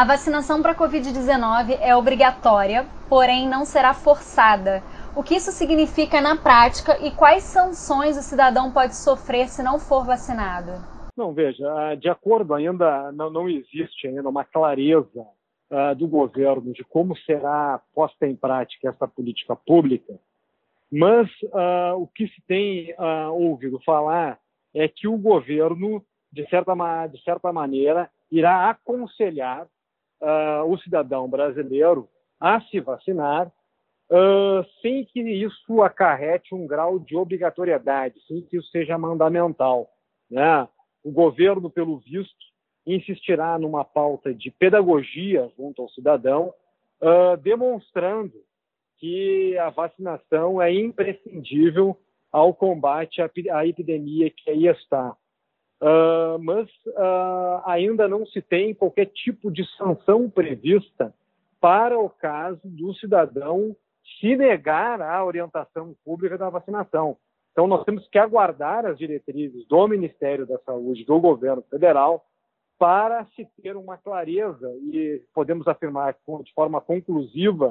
A vacinação para a Covid-19 é obrigatória, porém não será forçada. O que isso significa na prática e quais sanções o cidadão pode sofrer se não for vacinado? Não, veja, de acordo ainda, não, existe ainda uma clareza uh, do governo de como será posta em prática essa política pública, mas uh, o que se tem ouvido falar é que o governo, de certa, de certa maneira, irá aconselhar o cidadão brasileiro a se vacinar Uh, sem que isso acarrete um grau de obrigatoriedade, sem que isso seja mandamental. Né? O governo, pelo visto, insistirá numa pauta de pedagogia junto ao cidadão, uh, demonstrando que a vacinação é imprescindível ao combate à epidemia que aí está. Uh, mas ainda não se tem qualquer tipo de sanção prevista para o caso do cidadão se negar à orientação pública da vacinação. Então, nós temos que aguardar as diretrizes do Ministério da Saúde, do governo federal, para se ter uma clareza e podemos afirmar de forma conclusiva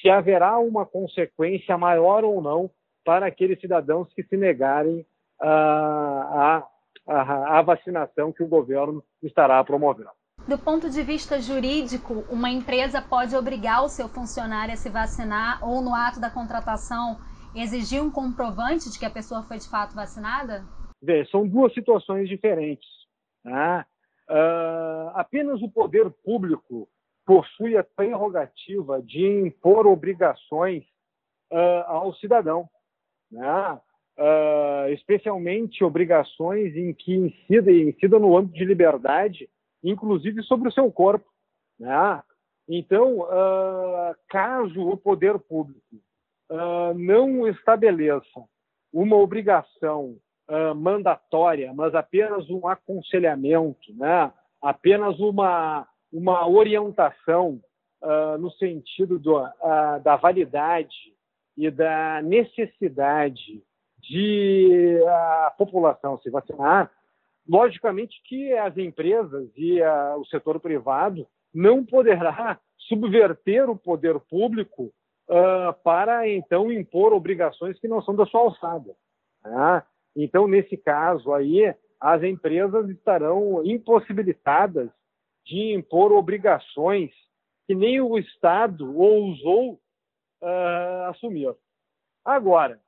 se haverá uma consequência maior ou não para aqueles cidadãos que se negarem à a, a, vacinação que o governo estará promovendo. Do ponto de vista jurídico, uma empresa pode obrigar o seu funcionário a se vacinar ou, no ato da contratação, exigir um comprovante de que a pessoa foi de fato vacinada? Bem, são duas situações diferentes. Né? Uh, apenas o poder público possui a prerrogativa de impor obrigações uh, ao cidadão, né? Uh, especialmente obrigações em que incida, incida no âmbito de liberdade inclusive sobre o seu corpo. Né? Então, uh, caso o poder público uh, não estabeleça uma obrigação uh, mandatória, mas apenas um aconselhamento, né? apenas uma, uma orientação no sentido do, da validade e da necessidade de a população se vacinar, Logicamente que as empresas e a, o setor privado não poderá subverter o poder público uh, para então impor obrigações que não são da sua alçada. Né? Então, nesse caso aí, as empresas estarão impossibilitadas de impor obrigações que nem o Estado ousou uh, assumir. Agora,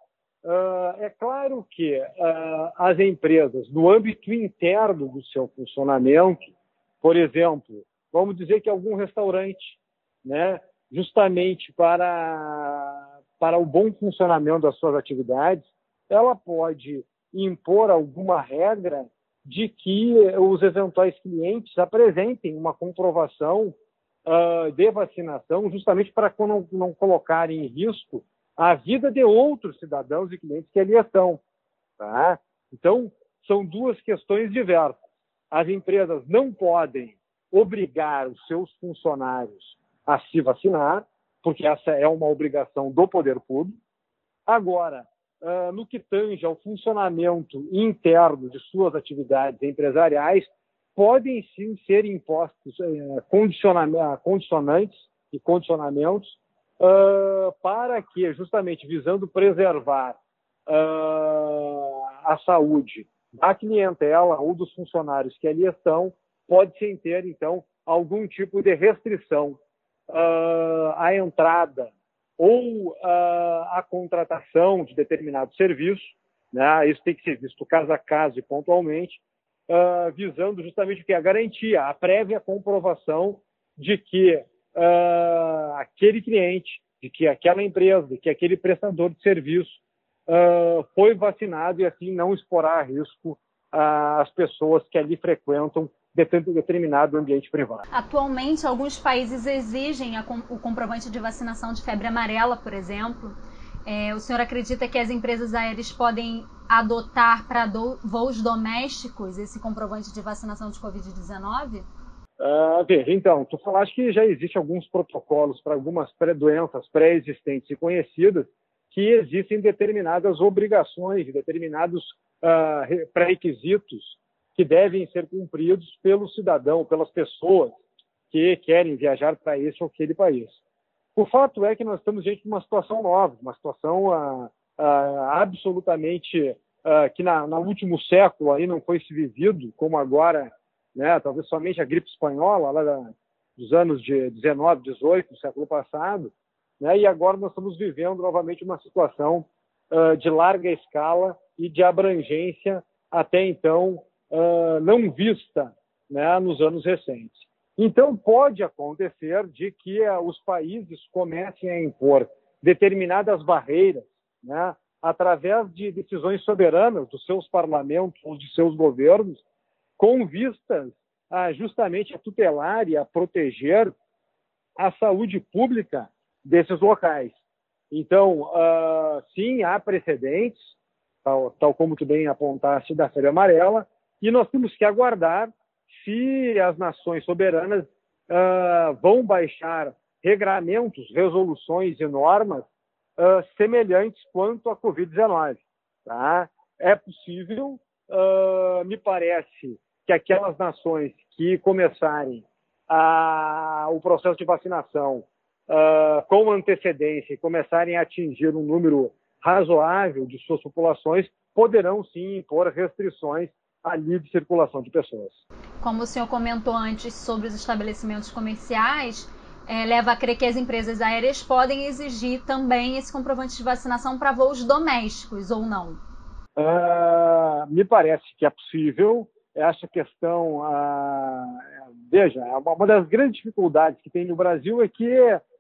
Uh, é claro que uh, as empresas, no âmbito interno do seu funcionamento, por exemplo, vamos dizer que algum restaurante, né, justamente para, para o bom funcionamento das suas atividades, ela pode impor alguma regra de que os eventuais clientes apresentem uma comprovação uh, de vacinação, justamente para não, não colocar em risco a vida de outros cidadãos e clientes que ali estão. Tá? Então, são duas questões diversas. As empresas não podem obrigar os seus funcionários a se vacinar, porque essa é uma obrigação do poder público. Agora, no que tange ao funcionamento interno de suas atividades empresariais, podem sim ser impostos eh, condicionantes e condicionamentos uh, para que, justamente visando preservar uh, a saúde da clientela ou dos funcionários que ali estão, pode-se ter, então, algum tipo de restrição uh, à entrada ou à contratação de determinado serviço. Né? Isso tem que ser visto caso a caso e pontualmente, visando justamente o que? A garantia, a prévia comprovação de que uh, aquele cliente, de que aquela empresa, de que aquele prestador de serviço uh, foi vacinado e assim não exporá a risco as pessoas que ali frequentam determinado ambiente privado. Atualmente, alguns países exigem o comprovante de vacinação de febre amarela, por exemplo. É, o senhor acredita que as empresas aéreas podem adotar para voos domésticos esse comprovante de vacinação de Covid-19? Uh, veja, então, tu falaste que já existem alguns protocolos para algumas pré-doenças pré-existentes e conhecidas que existem determinadas obrigações, determinados uh, pré-requisitos que devem ser cumpridos pelo cidadão, pelas pessoas que querem viajar para esse ou aquele país. O fato é que nós estamos diante de uma situação nova, uma situação ah, ah, absolutamente ah, que na, no último século aí não foi se vivido como agora, né, talvez somente a gripe espanhola lá dos anos de 19, 18, do século passado, né, e agora nós estamos vivendo novamente uma situação uh, de larga escala e de abrangência até então uh, não vista né, nos anos recentes. Então, pode acontecer de que uh, os países comecem a impor determinadas barreiras, né, através de decisões soberanas dos seus parlamentos ou de seus governos, com vistas a, justamente a tutelar e a proteger a saúde pública desses locais. Então, uh, sim, há precedentes, tal, tal como tu bem apontaste, da febre amarela, e nós temos que aguardar se as nações soberanas uh, vão baixar regramentos, resoluções e normas uh, semelhantes quanto à Covid-19. Tá? É possível, me parece, que aquelas nações que começarem a, o processo de vacinação uh, com antecedência e começarem a atingir um número razoável de suas populações, poderão sim impor restrições à livre circulação de pessoas. Como o senhor comentou antes sobre os estabelecimentos comerciais, é, leva a crer que as empresas aéreas podem exigir também esse comprovante de vacinação para voos domésticos ou não? Uh, me parece que é possível. Essa questão, uh, veja, uma das grandes dificuldades que tem no Brasil é que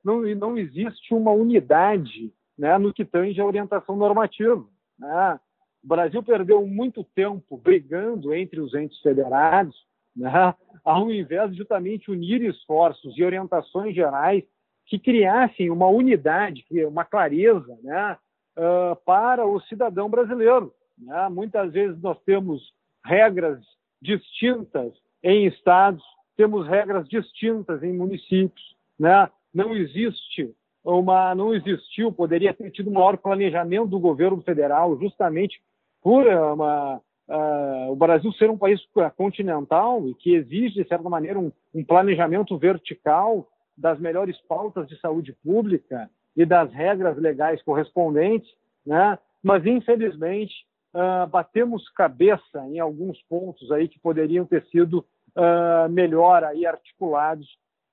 não, não existe uma unidade né, no que tange a orientação normativa. Né? O Brasil perdeu muito tempo brigando entre os entes federados, né, ao invés de justamente unir esforços e orientações gerais que criassem uma unidade, uma clareza né, uh, para o cidadão brasileiro. Né? Muitas vezes nós temos regras distintas em estados, temos regras distintas em municípios, né? não existe uma, não existiu, poderia ter tido maior planejamento do governo federal, justamente por uma, uh, o Brasil ser um país continental e que exige, de certa maneira, um, um planejamento vertical das melhores pautas de saúde pública e das regras legais correspondentes, né? mas, infelizmente, uh, batemos cabeça em alguns pontos aí que poderiam ter sido uh, melhor aí articulados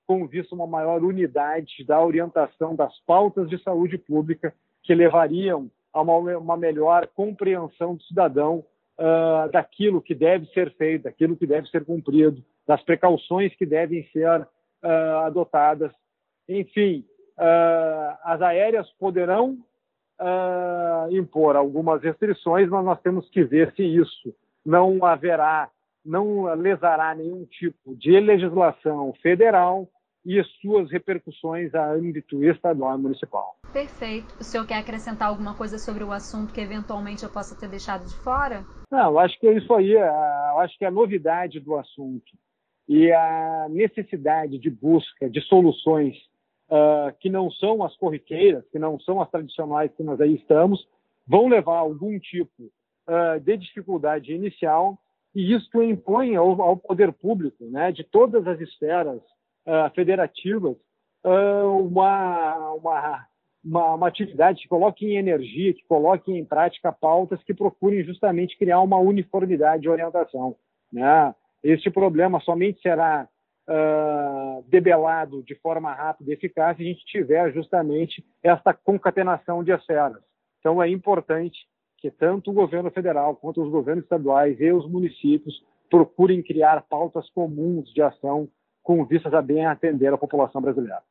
com vista uma maior unidade da orientação das pautas de saúde pública que levariam a uma, uma melhor compreensão do cidadão uh, daquilo que deve ser feito, daquilo que deve ser cumprido, das precauções que devem ser uh, adotadas. Enfim, uh, as aéreas poderão impor algumas restrições, mas nós temos que ver se isso não haverá, não lesará nenhum tipo de legislação federal e as suas repercussões a âmbito estadual e municipal. Perfeito. O senhor quer acrescentar alguma coisa sobre o assunto que eventualmente eu possa ter deixado de fora? Não, acho que é isso aí. Eu acho que a novidade do assunto e a necessidade de busca de soluções uh, que não são as corriqueiras, que não são as tradicionais que nós aí estamos, vão levar algum tipo uh, de dificuldade inicial e isso impõe ao, ao poder público, né, de todas as esferas uh, federativas uma, uma, uma, uma, atividade que coloque em energia, que coloque em prática pautas que procurem justamente criar uma uniformidade de orientação. Né? Este problema somente será uh, debelado de forma rápida e eficaz se a gente tiver justamente esta concatenação de esferas. Então, é importante que tanto o governo federal quanto os governos estaduais e os municípios procurem criar pautas comuns de ação com vistas a bem atender a população brasileira.